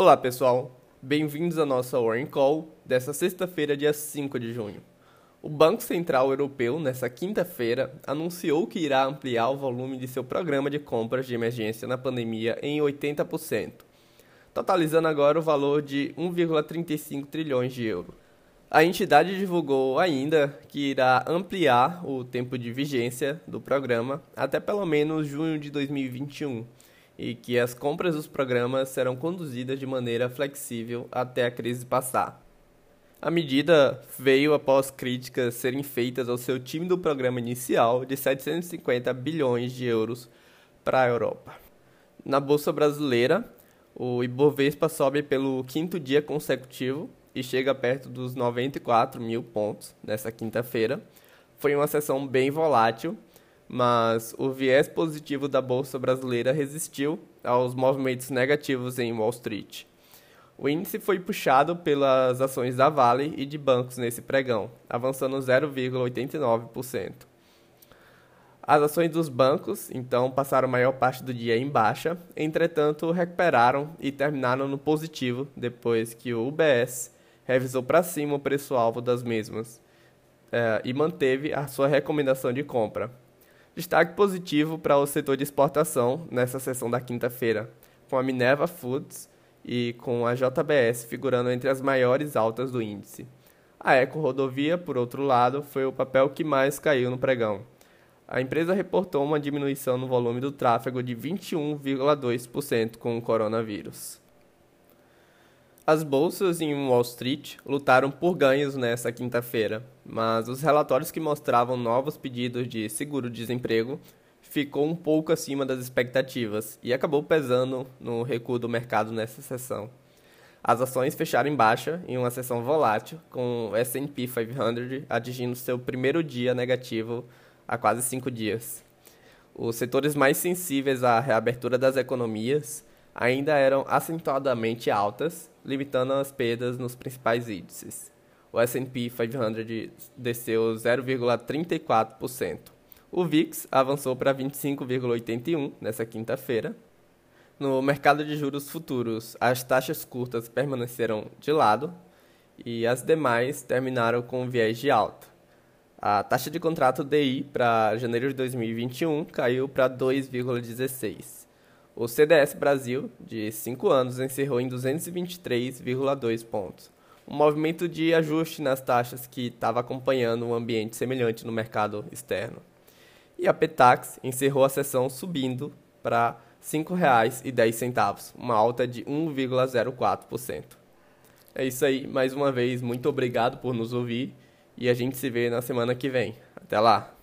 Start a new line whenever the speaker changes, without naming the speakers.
Olá pessoal, bem-vindos à nossa Warning Call dessa sexta-feira, dia 5 de junho. O Banco Central Europeu, nessa quinta-feira, anunciou que irá ampliar o volume de seu programa de compras de emergência na pandemia em 80%, totalizando agora o valor de 1,35 trilhões de euros. A entidade divulgou ainda que irá ampliar o tempo de vigência do programa até pelo menos junho de 2021 e que as compras dos programas serão conduzidas de maneira flexível até a crise passar. A medida veio após críticas serem feitas ao seu time do programa inicial de 750 bilhões de euros para a Europa. Na Bolsa Brasileira, o Ibovespa sobe pelo quinto dia consecutivo e chega perto dos 94 mil pontos nessa quinta-feira. Foi uma sessão bem volátil, mas o viés positivo da bolsa brasileira resistiu aos movimentos negativos em Wall Street. O índice foi puxado pelas ações da Vale e de bancos nesse pregão, avançando 0,89%. As ações dos bancos, então, passaram a maior parte do dia em baixa, entretanto, recuperaram e terminaram no positivo depois que o UBS revisou para cima o preço-alvo das mesmas é, e manteve a sua recomendação de compra. Destaque positivo para o setor de exportação nessa sessão da quinta-feira, com a Minerva Foods e com a JBS figurando entre as maiores altas do índice. A Eco Rodovia, por outro lado, foi o papel que mais caiu no pregão. A empresa reportou uma diminuição no volume do tráfego de 21,2% com o coronavírus. As bolsas em Wall Street lutaram por ganhos nesta quinta-feira, mas os relatórios que mostravam novos pedidos de seguro-desemprego ficou um pouco acima das expectativas e acabou pesando no recuo do mercado nessa sessão. As ações fecharam em baixa em uma sessão volátil, com o S&P 500 atingindo seu primeiro dia negativo há quase cinco dias. Os setores mais sensíveis à reabertura das economias ainda eram acentuadamente altas, limitando as perdas nos principais índices. O S&P 500 desceu 0,34%. O VIX avançou para 25,81 nessa quinta-feira. No mercado de juros futuros, as taxas curtas permaneceram de lado e as demais terminaram com viés de alta. A taxa de contrato DI para janeiro de 2021 caiu para 2,16. O CDS Brasil, de 5 anos, encerrou em 223,2 pontos. Um movimento de ajuste nas taxas que estava acompanhando um ambiente semelhante no mercado externo. E a Petax encerrou a sessão subindo para R$ 5,10, uma alta de 1,04%. É isso aí, mais uma vez, muito obrigado por nos ouvir e a gente se vê na semana que vem. Até lá!